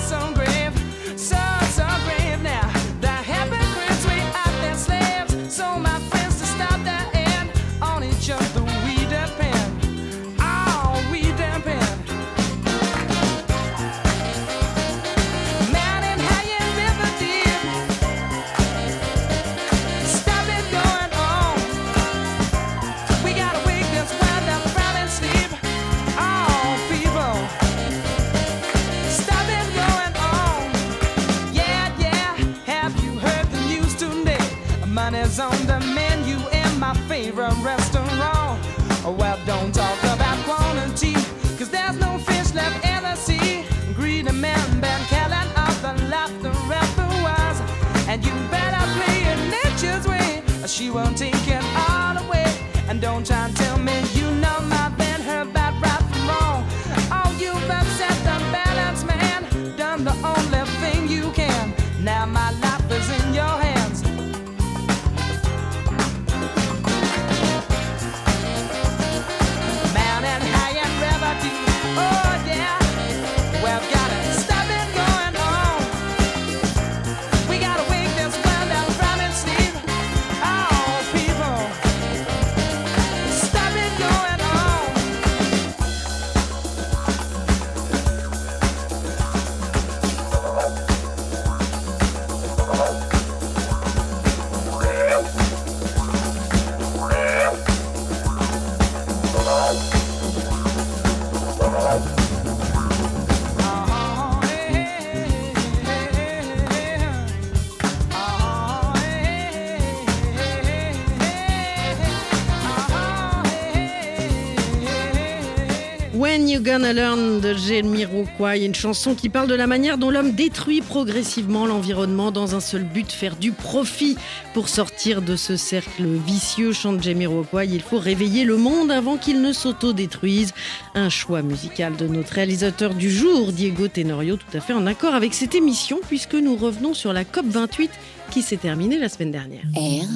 Gonna Learn de Jamiroquai, une chanson qui parle de la manière dont l'homme détruit progressivement l'environnement dans un seul but, faire du profit. Pour sortir de ce cercle vicieux, chante Jamiroquai, il faut réveiller le monde avant qu'il ne s'auto-détruise. Un choix musical de notre réalisateur du jour, Diego Tenorio, tout à fait en accord avec cette émission puisque nous revenons sur la COP 28 qui s'est terminée la semaine dernière. R,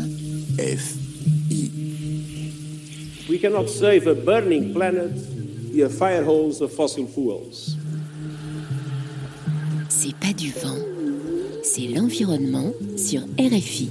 F, We cannot save a burning planet c'est pas du vent, c'est l'environnement sur RFI.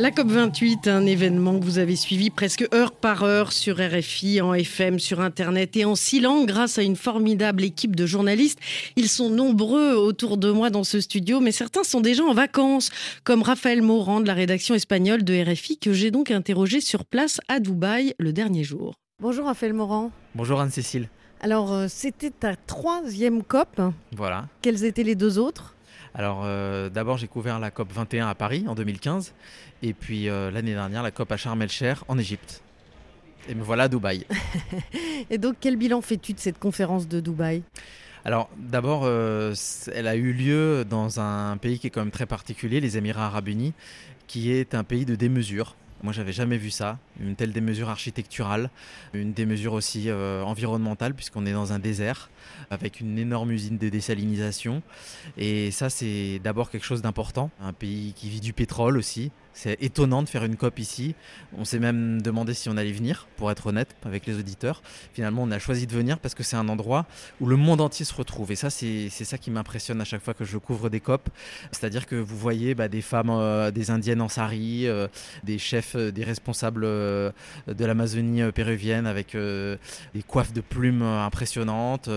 La COP28, un événement que vous avez suivi presque heure par heure sur RFI, en FM, sur Internet et en silence grâce à une formidable équipe de journalistes. Ils sont nombreux autour de moi dans ce studio, mais certains sont déjà en vacances, comme Raphaël Morand de la rédaction espagnole de RFI, que j'ai donc interrogé sur place à Dubaï le dernier jour. Bonjour Raphaël Morand. Bonjour Anne-Cécile. Alors, euh, c'était ta troisième COP. Voilà. Quelles étaient les deux autres? Alors euh, d'abord j'ai couvert la COP 21 à Paris en 2015 et puis euh, l'année dernière la COP à Sharm el-Sheikh en Égypte. Et me voilà à Dubaï. Et donc, quel bilan fais-tu de cette conférence de Dubaï? Alors d'abord euh, elle a eu lieu dans un pays qui est quand même très particulier, les Émirats arabes unis, qui est un pays de démesure. Moi, j'avais jamais vu ça, une telle démesure architecturale, une démesure aussi euh, environnementale, puisqu'on est dans un désert, avec une énorme usine de désalinisation. Et ça, c'est d'abord quelque chose d'important. Un pays qui vit du pétrole aussi. C'est étonnant de faire une COP ici. On s'est même demandé si on allait venir, pour être honnête, avec les auditeurs. Finalement, on a choisi de venir parce que c'est un endroit où le monde entier se retrouve. Et ça, c'est ça qui m'impressionne à chaque fois que je couvre des COP. C'est-à-dire que vous voyez bah, des femmes, euh, des indiennes en sari, euh, des chefs, euh, des responsables de l'Amazonie péruvienne avec des coiffes de plumes impressionnantes,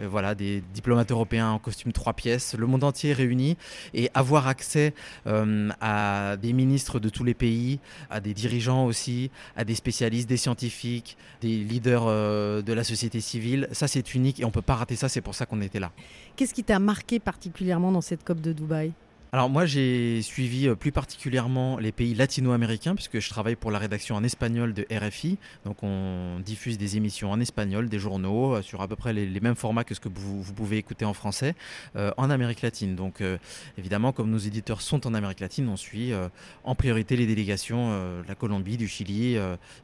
voilà, des diplomates européens en costume trois pièces, le monde entier est réuni et avoir accès à des ministres de tous les pays, à des dirigeants aussi, à des spécialistes, des scientifiques, des leaders euh, de la société civile, ça c'est unique et on peut pas rater ça, c'est pour ça qu'on était là. Qu'est-ce qui t'a marqué particulièrement dans cette COP de Dubaï? Alors moi j'ai suivi euh, plus particulièrement les pays latino-américains puisque je travaille pour la rédaction en espagnol de RFI. Donc on diffuse des émissions en espagnol, des journaux euh, sur à peu près les, mêmes formats que ce que vous, pouvez écouter en français euh, en Amérique latine. Donc évidemment comme nos éditeurs sont en Amérique latine, on suit en priorité les délégations de la Colombie, du Chili,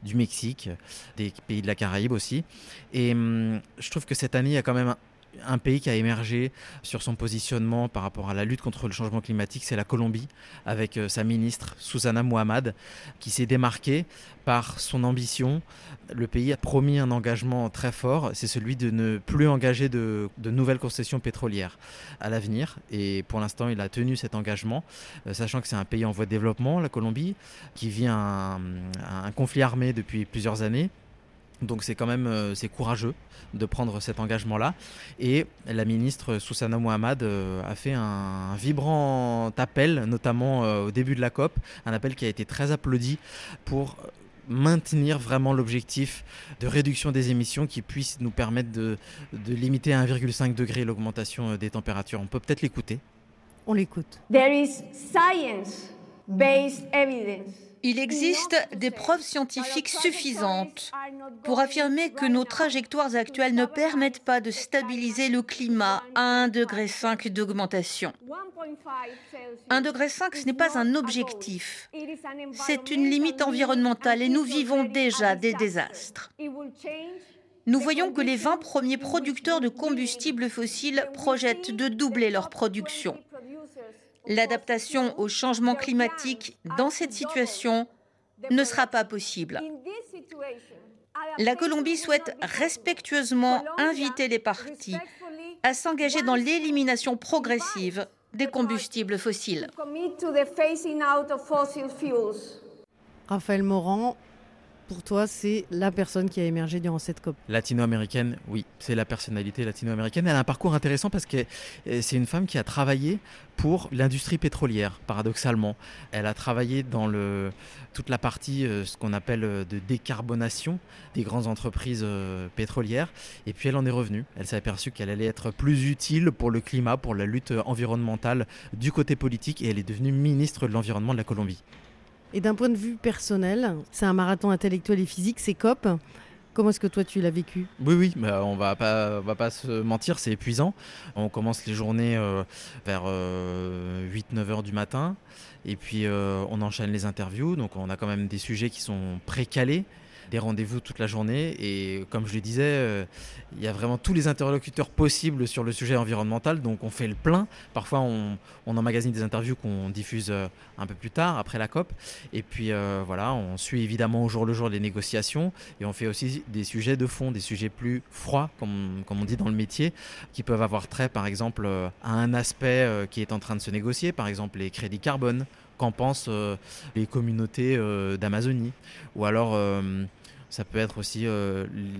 du Mexique, des pays de la Caraïbe aussi. Et hum, je trouve que cette année il y a quand même un, pays qui a émergé sur son positionnement par rapport à la lutte contre le changement climatique, c'est la Colombie, avec euh, sa ministre Susana Muhammad, qui s'est démarquée par son ambition. Le pays a promis un engagement très fort, c'est celui de ne plus engager de, nouvelles concessions pétrolières à l'avenir. Et pour l'instant, il a tenu cet engagement, euh, sachant que c'est un pays en voie de développement, la Colombie, qui vit un conflit armé depuis plusieurs années. Donc c'est quand même euh, c'est courageux de prendre cet engagement-là. Et la ministre Susana Mohamed euh, a fait un vibrant appel, notamment euh, au début de la COP, un appel qui a été très applaudi pour maintenir vraiment l'objectif de réduction des émissions qui puisse nous permettre de, de limiter à 1,5 degré l'augmentation des températures. On peut peut-être l'écouter. On l'écoute. There is science Il existe des preuves scientifiques suffisantes pour affirmer que nos trajectoires actuelles ne permettent pas de stabiliser le climat à 1,5 degré d'augmentation. 1,5 degré, ce n'est pas un objectif, c'est une limite environnementale et nous vivons déjà des désastres. Nous voyons que les 20 premiers producteurs de combustibles fossiles projettent de doubler leur production. L'adaptation au changement climatique dans cette situation ne sera pas possible. La Colombie souhaite respectueusement inviter les partis à s'engager dans l'élimination progressive des combustibles fossiles. Raphaël Morand, pour toi, c'est la personne qui a émergé durant cette COP Latino-américaine, oui, c'est la personnalité latino-américaine. Elle a un parcours intéressant parce que euh, c'est une femme qui a travaillé pour l'industrie pétrolière, paradoxalement. Elle a travaillé dans toute la partie, euh, ce qu'on appelle euh, de décarbonation des grandes entreprises pétrolières. Et puis elle en est revenue. Elle s'est aperçue qu'elle allait être plus utile pour le climat, pour la lutte environnementale du côté politique. Et elle est devenue ministre de l'Environnement de la Colombie. Et d'un point de vue personnel, c'est un marathon intellectuel et physique, c'est COP. Comment est-ce que toi tu l'as vécu? Oui, oui, bah, on va pas, va pas se mentir, c'est épuisant. On commence les journées euh, vers 8-9 euh, heures du matin, et puis euh, on enchaîne les interviews, donc on a quand même des sujets qui sont précalés des rendez-vous toute la journée. Et comme je le disais, euh, il y a vraiment tous les interlocuteurs possibles sur le sujet environnemental. Donc on fait le plein. Parfois, on, emmagasine des interviews qu'on diffuse euh, un peu plus tard, après la COP. Et puis euh, voilà, on suit évidemment au jour le jour les négociations. Et on fait aussi des sujets de fond, des sujets plus froids, comme, comme on dit dans le métier, qui peuvent avoir trait, par exemple, à un aspect qui est en train de se négocier, par exemple les crédits carbone qu'en pensent les communautés d'Amazonie. Ou alors, ça peut être aussi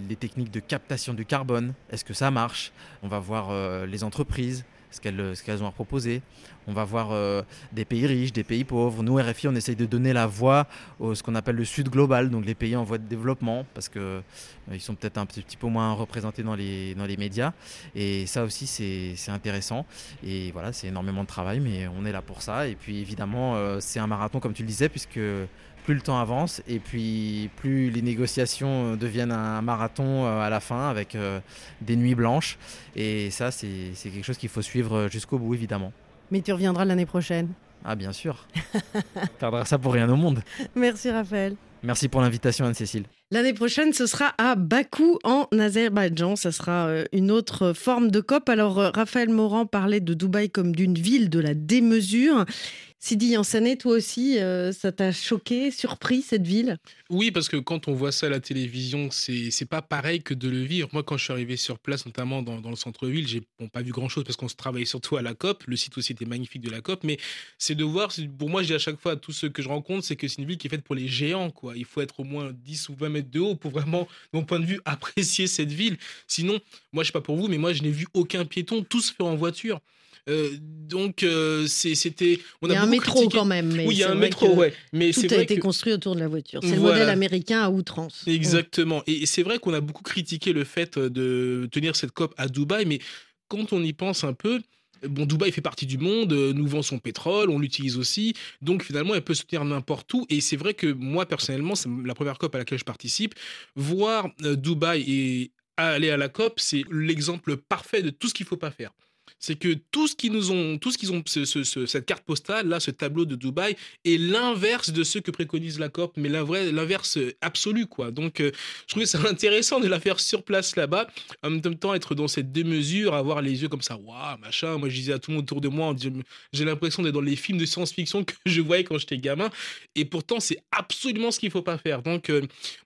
les techniques de captation du carbone. Est-ce que ça marche? On va voir les entreprises, ce qu'elles ont à proposer. On va voir des pays riches, des pays pauvres. Nous, RFI, on essaye de donner la voix à ce qu'on appelle le Sud global, donc les pays en voie de développement, parce qu'ils ils sont peut-être un petit, peu moins représentés dans les, dans les médias. Et ça aussi, c'est intéressant. Et voilà, c'est énormément de travail, mais on est là pour ça. Et puis, évidemment, c'est un marathon, comme tu le disais, puisque plus le temps avance et puis plus les négociations deviennent un marathon à la fin avec des nuits blanches. Et ça, c'est quelque chose qu'il faut suivre jusqu'au bout, évidemment. Mais tu reviendras l'année prochaine. Ah, bien sûr. Perdra ça pour rien au monde. Merci, Raphaël. Merci pour l'invitation, Anne-Cécile. L'année prochaine, ce sera à Bakou, en Azerbaïdjan. Ça sera une autre forme de COP. Alors, Raphaël Morand parlait de Dubaï comme d'une ville de la démesure. Sidi Yansané, toi aussi, ça t'a choqué, surpris cette ville? Oui, parce que quand on voit ça à la télévision, c'est pas pareil que de le vivre. Moi, quand je suis arrivé sur place, notamment dans, dans le centre-ville, j'ai bon, pas vu grand-chose parce qu'on se travaillait surtout à la COP. Le site aussi était magnifique de la COP, mais c'est de voir. Pour moi, je dis à chaque fois à tous ceux que je rencontre, c'est que c'est une ville qui est faite pour les géants. Quoi. Il faut être au moins 10 ou 20 mètres de haut pour vraiment, de mon point de vue, apprécier cette ville. Sinon, moi, je sais pas pour vous, mais moi, je n'ai vu aucun piéton. Tout se fait en voiture. Euh, donc euh, c'était. Il y a un métro quand même. Mais oui, il y a un métro, ouais. Mais tout a été construit autour de la voiture. C'est le modèle américain à outrance. Exactement. Et c'est vrai qu'on a beaucoup critiqué le fait de tenir cette COP à Dubaï, mais quand on y pense un peu. Bon, Dubaï fait partie du monde, nous vend son pétrole, on l'utilise aussi, donc finalement elle peut se tenir n'importe où. Et c'est vrai que moi personnellement, c'est la première COP à laquelle je participe, voir Dubaï et aller à la COP, c'est l'exemple parfait de tout ce qu'il faut pas faire c'est que tout ce qu'ils ont, tout ce qu'ils ont, cette carte postale là, ce tableau de Dubaï est l'inverse de ce que préconise la COP, mais l'inverse absolu quoi. Donc, je trouvais ça intéressant de la faire sur place là-bas, en même temps être dans cette démesure, avoir les yeux comme ça, waouh, machin. Moi, je disais à tout le monde autour de moi, j'ai l'impression d'être dans les films de science-fiction que je voyais quand j'étais gamin, et pourtant c'est absolument ce qu'il faut pas faire. Donc, moi,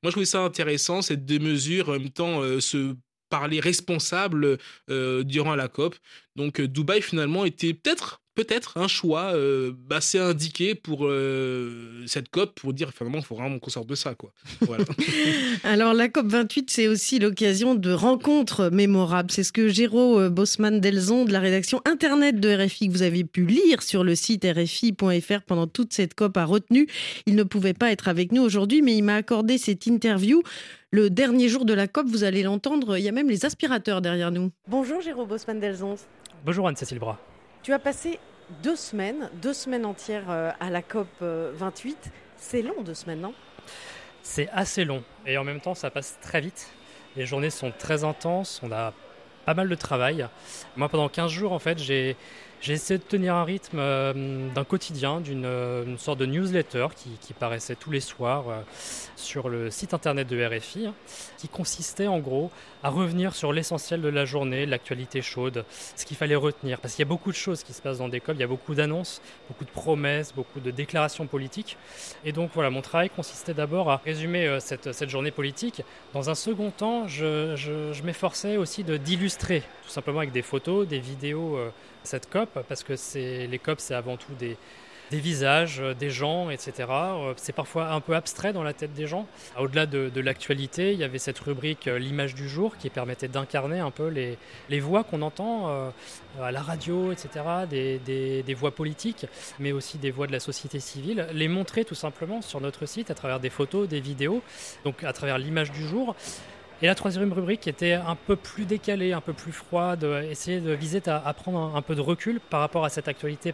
je trouvais ça intéressant cette démesure, en même temps, ce par les responsables euh, durant la COP. Donc euh, Dubaï finalement était peut-être peut-être un choix euh, assez indiqué pour cette COP pour dire finalement il faut vraiment qu'on sorte de ça quoi. Alors la COP 28 c'est aussi l'occasion de rencontres mémorables. C'est ce que Géraud Bosman Delzon de la rédaction internet de RFI que vous avez pu lire sur le site rfi.fr pendant toute cette COP a retenu. Il ne pouvait pas être avec nous aujourd'hui mais il m'a accordé cette interview le dernier jour de la COP, vous allez l'entendre, il y a même les aspirateurs derrière nous. Bonjour Jérôme Bosman-Delzons. Bonjour Anne-Cécile Bras. Tu as passé deux semaines, deux semaines entières euh, à la COP 28. C'est long, deux semaines, non? C'est assez long et en même temps, ça passe très vite. Les journées sont très intenses, on a pas mal de travail. Moi, pendant 15 jours, en fait, j'ai essayé de tenir un rythme euh, d'un quotidien, d'une euh, sorte de newsletter qui, paraissait tous les soirs euh, sur le site internet de RFI, hein, qui consistait en gros à revenir sur l'essentiel de la journée, l'actualité chaude, ce qu'il fallait retenir. Parce qu'il y a beaucoup de choses qui se passent dans des COP, il y a beaucoup d'annonces, beaucoup de promesses, beaucoup de déclarations politiques. Et donc voilà, mon travail consistait d'abord à résumer cette, cette, journée politique. Dans un second temps, je, je, je m'efforçais aussi d'illustrer, tout simplement avec des photos, des vidéos cette COP, parce que les COP, c'est avant tout des, des visages, euh, des gens, etc. Euh, c'est parfois un peu abstrait dans la tête des gens. Au-delà de, l'actualité, il y avait cette rubrique euh, L'image du jour qui permettait d'incarner un peu les, les voix qu'on entend à la radio, etc., des, des, voix politiques, mais aussi des voix de la société civile, les montrer tout simplement sur notre site à travers des photos, des vidéos, donc à travers l'image du jour. Et la troisième rubrique était un peu plus décalée, un peu plus froide, essayer de viser à, prendre un, peu de recul par rapport à cette actualité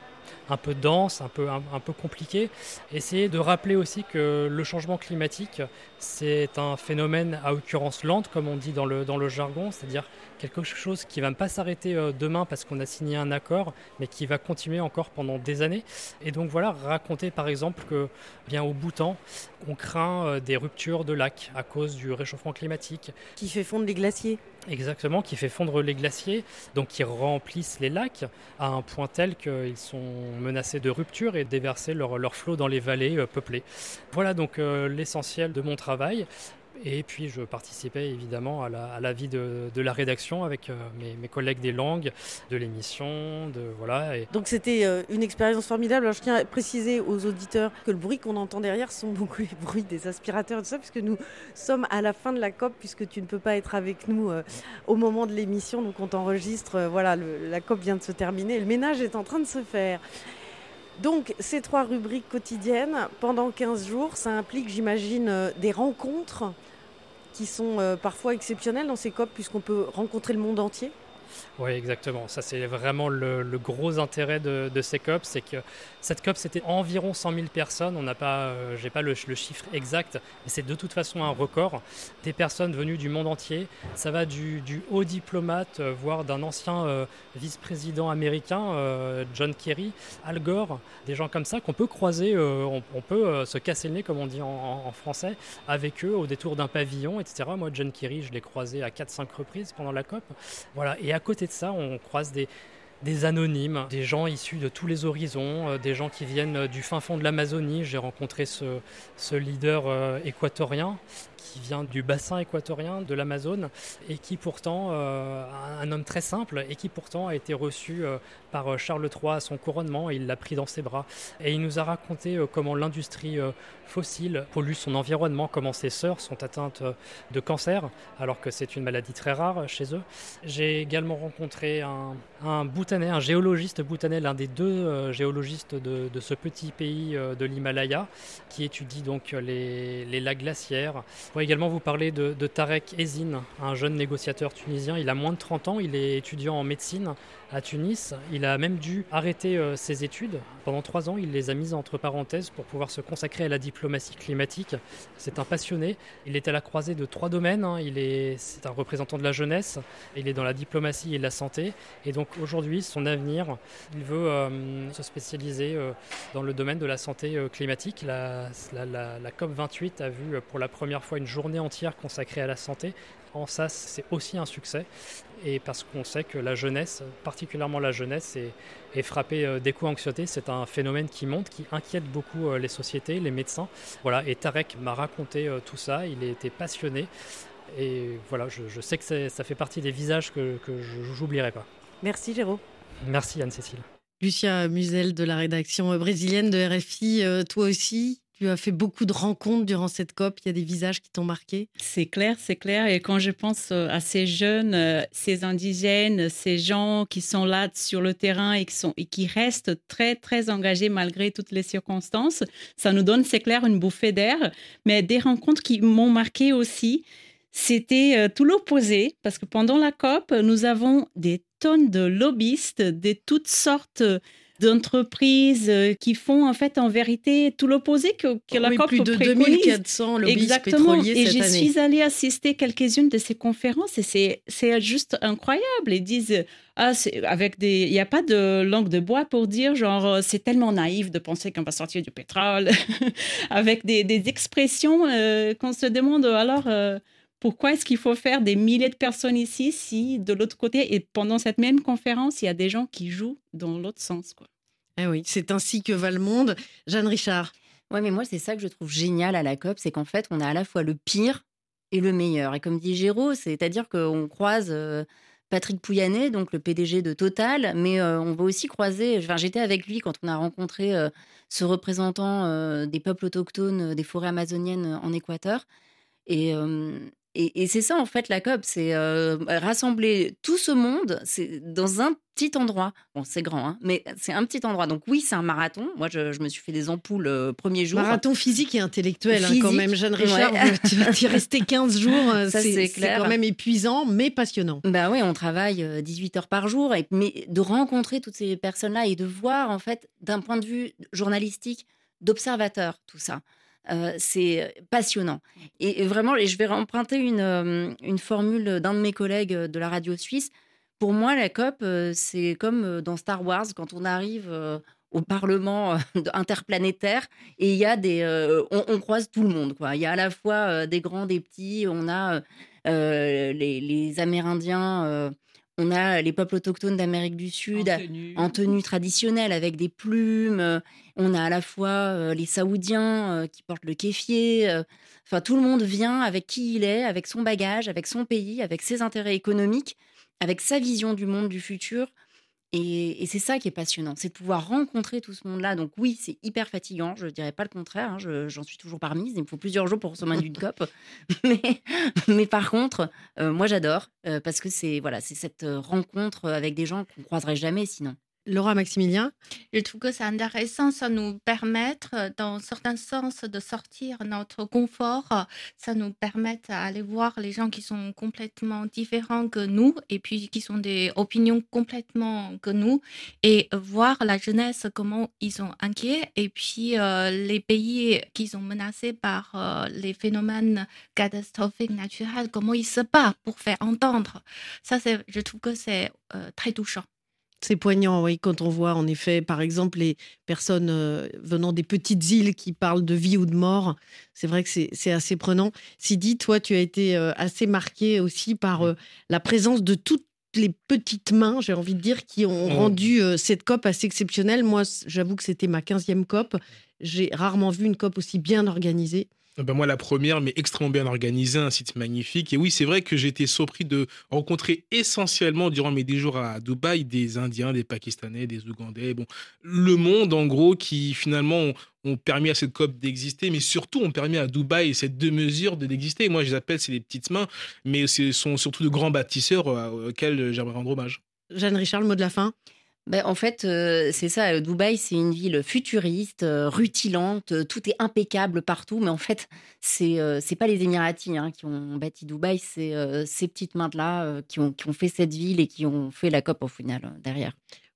un peu dense, un peu, un, peu compliquée. Essayer de rappeler aussi que le changement climatique, c'est un phénomène à occurrence lente, comme on dit dans le, jargon, c'est-à-dire quelque chose qui ne va pas s'arrêter euh, demain parce qu'on a signé un accord, mais qui va continuer encore pendant des années. Et donc voilà, raconter par exemple que bien au Bhoutan, on craint euh, des ruptures de lacs à cause du réchauffement climatique. Qui fait fondre les glaciers Exactement, qui fait fondre les glaciers, donc qui remplissent les lacs à un point tel qu'ils sont menacés de rupture et déverser leur, leur flot dans les vallées euh, peuplées. Voilà donc l'essentiel de mon travail. Et puis je participais évidemment à la, vie de, la rédaction avec euh, mes, collègues des langues, de l'émission. Donc c'était euh, une expérience formidable. Je tiens à préciser aux auditeurs que le bruit qu'on entend derrière sont beaucoup les bruits des aspirateurs et tout ça, puisque nous sommes à la fin de la COP, puisque tu ne peux pas être avec nous euh, au moment de l'émission, donc on t'enregistre. voilà, la COP vient de se terminer, le ménage est en train de se faire. Donc, ces trois rubriques quotidiennes, pendant 15 jours, ça implique, j'imagine, des rencontres qui sont euh, parfois exceptionnels dans ces COP puisqu'on peut rencontrer le monde entier oui, exactement. Ça, c'est vraiment le, gros intérêt de, ces COP, c'est que cette COP, c'était environ 100 000 personnes. On n'a pas, euh, j'ai pas le, chiffre exact, mais c'est de toute façon un record. Des personnes venues du monde entier. Ça va du, haut diplomate, euh, voire d'un ancien euh, vice-président américain, John Kerry, Al Gore, des gens comme ça qu'on peut croiser. On, peut se casser le nez, comme on dit en, en français, avec eux au détour d'un pavillon, etc. Moi, John Kerry, je l'ai croisé à 4-5 reprises pendant la COP. Voilà. Et à côté de ça, on croise des, anonymes, des gens issus de tous les horizons, euh, des gens qui viennent euh, du fin fond de l'Amazonie. J'ai rencontré ce, ce leader euh, équatorien qui vient du bassin équatorien de l'Amazone et qui pourtant, euh, un homme très simple, et qui pourtant a été reçu euh, par euh, Charles III à son couronnement et il l'a pris dans ses bras. Et il nous a raconté comment l'industrie fossile pollue son environnement, comment ses sœurs sont atteintes de cancer, alors que c'est une maladie très rare chez eux. J'ai également rencontré un, un un géologiste bhoutanais, l'un des deux géologistes de, de, ce petit pays de l'Himalaya, qui étudie donc les, les lacs glaciaires, pourrais également vous parler de, Tarek Ezine, un jeune négociateur tunisien. Il a moins de 30 ans, il est étudiant en médecine à Tunis. Il a même dû arrêter euh, ses études. Pendant trois ans, il les a mises entre parenthèses pour pouvoir se consacrer à la diplomatie climatique. C'est un passionné. Il est à la croisée de trois domaines. Hein. Il est, c'est un représentant de la jeunesse. Il est dans la diplomatie et la santé. Et donc aujourd'hui, son avenir, il veut euh, se spécialiser euh, dans le domaine de la santé climatique. La, la, la, la COP 28 a vu pour la première fois une journée entière consacrée à la santé. En ça, c'est aussi un succès. Et parce qu'on sait que la jeunesse, particulièrement la jeunesse, est, est frappée euh, d'éco-anxiété. C'est un phénomène qui monte, qui inquiète beaucoup euh, les sociétés, les médecins. Voilà. Et Tarek m'a raconté euh, tout ça. Il était passionné. Et voilà, je, sais que ça fait partie des visages que, que je n'oublierai pas. Merci Géraud. Merci Anne-Cécile. Lucia Musel de la rédaction brésilienne de RFI, toi aussi, tu as fait beaucoup de rencontres durant cette COP. Il y a des visages qui t'ont marqué. C'est clair, c'est clair. Et quand je pense euh, à ces jeunes, euh, ces indigènes, ces gens qui sont là sur le terrain et qui, sont, et qui restent très, très engagés malgré toutes les circonstances, ça nous donne, c'est clair, une bouffée d'air. Mais des rencontres qui m'ont marqué aussi, c'était euh, tout l'opposé, parce que pendant la COP, nous avons des tonnes de lobbyistes de toutes sortes d'entreprises euh, qui font en fait en vérité tout l'opposé que, que la Oui, COP plus de préconise. 2400 lobbyistes Exactement. pétroliers Et cette je suis allée assister quelques-unes de ces conférences et c'est c'est juste incroyable. Ils disent ah c'est avec des il n'y a pas de langue de bois pour dire genre euh, c'est tellement naïf de penser qu'on va sortir du pétrole avec des, des expressions euh, qu'on se demande alors. euh, pourquoi est-ce qu'il faut faire des milliers de personnes ici si de l'autre côté et pendant cette même conférence il y a des gens qui jouent dans l'autre sens quoi? Eh oui, c'est ainsi que va le monde. Jeanne Richard. Ouais, mais moi, c'est ça que je trouve génial à la COP, c'est qu'en fait, on a à la fois le pire et le meilleur. Et comme dit Géraud, c'est-à-dire qu'on croise euh, Patrick Pouyanné, donc le PDG de Total, mais euh, on va aussi croiser. Enfin, j'étais avec lui quand on a rencontré euh, ce représentant euh, des peuples autochtones des forêts amazoniennes en Équateur. Et, euh, et, et c'est ça, en fait, la COP, c'est euh, rassembler tout ce monde dans un petit endroit. Bon, c'est grand, hein, mais c'est un petit endroit. Donc oui, c'est un marathon. Moi, je, je me suis fait des ampoules euh, premier jour. Marathon physique et intellectuel, hein, quand même. Jeanne Richard, ouais. tu vas t'y rester 15 jours. euh, c'est quand même épuisant, mais passionnant. Bah oui, on travaille euh, 18 heures par jour, et, mais de rencontrer toutes ces personnes-là et de voir, en fait, d'un point de vue journalistique, d'observateur, tout ça. Euh, c'est passionnant. Et, vraiment, je vais emprunter une, euh, une formule d'un de mes collègues euh, de la radio suisse. Pour moi, la COP, euh, c'est comme euh, dans Star Wars, quand on arrive euh, au Parlement euh, interplanétaire et il y a des, euh, on, croise tout le monde. Quoi. Il y a à la fois euh, des grands, des petits. On a euh, euh, les Amérindiens. Euh, on a les peuples autochtones d'Amérique du Sud en tenue. traditionnelle avec des plumes. euh, On a à la fois euh, les Saoudiens euh, qui portent le kéfier. euh, Enfin, tout le monde vient avec qui il est, avec son bagage, avec son pays, avec ses intérêts économiques, avec sa vision du monde du futur. Et, et c'est ça qui est passionnant, c'est de pouvoir rencontrer tout ce monde-là. Donc oui, c'est hyper fatigant, je ne dirais pas le contraire, hein, je- j'en suis toujours parmise, il me faut plusieurs jours pour se remettre d'une COP. Mais, mais par contre, euh, moi j'adore, euh, parce que c'est voilà, c'est cette euh, rencontre avec des gens qu'on ne croiserait jamais sinon. Laura Maximilien Je trouve que c'est intéressant, ça nous permet, euh, dans certains sens, de sortir notre confort. Ça nous permet d'aller voir les gens qui sont complètement différents que nous et puis qui sont des opinions complètement que nous et voir la jeunesse, comment ils sont inquiets et puis euh, les pays qui sont menacés par euh, les phénomènes catastrophiques naturels, comment ils se battent pour faire entendre. Ça, je trouve que c'est très touchant. C'est poignant, oui, quand on voit en effet, par exemple, les personnes euh, venant des petites îles qui parlent de vie ou de mort. C'est vrai que c'est assez prenant. Sidi, toi, tu as été euh, assez marqué aussi par euh, la présence de toutes les petites mains, j'ai envie de dire, qui ont Oh. rendu cette COP assez exceptionnelle. Moi, j'avoue que c'était ma 15e COP. J'ai rarement vu une COP aussi bien organisée. Ah ben moi, la première, mais extrêmement bien organisée, un site magnifique. Et oui, c'est vrai que été surpris de rencontrer essentiellement, durant mes 10 jours à Dubaï, des Indiens, des Pakistanais, des Ougandais. Bon, le monde, en gros, qui finalement ont, permis à cette COP d'exister, mais surtout ont permis à Dubaï, ces deux mesures, de d'exister. Moi, je les appelle, c'est les petites mains, mais ce sont surtout de grands bâtisseurs euh, auxquels j'aimerais rendre hommage. Jeanne Richard, le mot de la fin? Ben, en fait, euh, c'est ça. Dubaï, c'est une ville futuriste, euh, rutilante, euh, tout est impeccable partout. Mais en fait, c'est euh, c'est pas les Émiratis hein, qui ont bâti Dubaï, c'est ces petites mains-là qui, ont, qui ont fait cette ville et qui ont fait la COP au final derrière.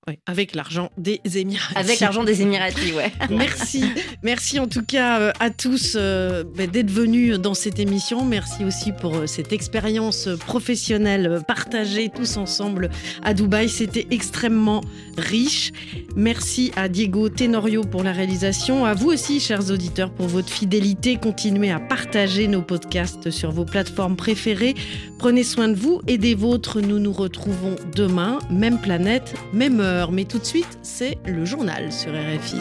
Ouais, avec l'argent des Émiratis. Avec l'argent des Émiratis, ouais. Merci, merci en tout cas euh, à tous euh, bah, d'être venus dans cette émission. Merci aussi pour euh, cette expérience professionnelle partagée tous ensemble à Dubaï. C'était extrêmement riche. Merci à Diego Tenorio pour la réalisation. À vous aussi, chers auditeurs, pour votre fidélité. Continuez à partager nos podcasts sur vos plateformes préférées. Prenez soin de vous et des vôtres. Nous nous retrouvons demain, même planète, même mais tout de suite, c'est le journal sur RFI.